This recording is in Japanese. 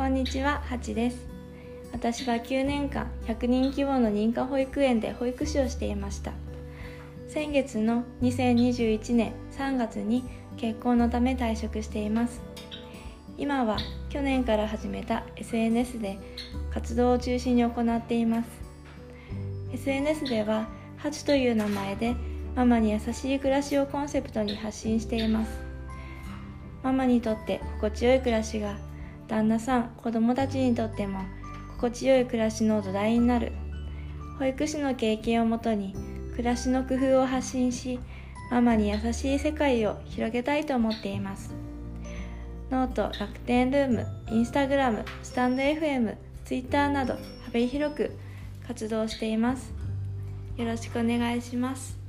こんにちは、はちです。私は9年間、100人規模の認可保育園で保育士をしていました。先月の2021年3月に結婚のため退職しています。今は去年から始めた SNS で活動を中心に行っています。SNS では、ハチという名前でママに優しい暮らしをコンセプトに発信しています。ママにとって心地よい暮らしが旦那さん子供たちにとっても心地よい暮らしの土台になる。保育士の経験をもとに暮らしの工夫を発信しママに優しい世界を広げたいと思っています。ノート楽天ルームインスタグラムスタンド FM ツイッターなど幅広く活動しています。よろしくお願いします。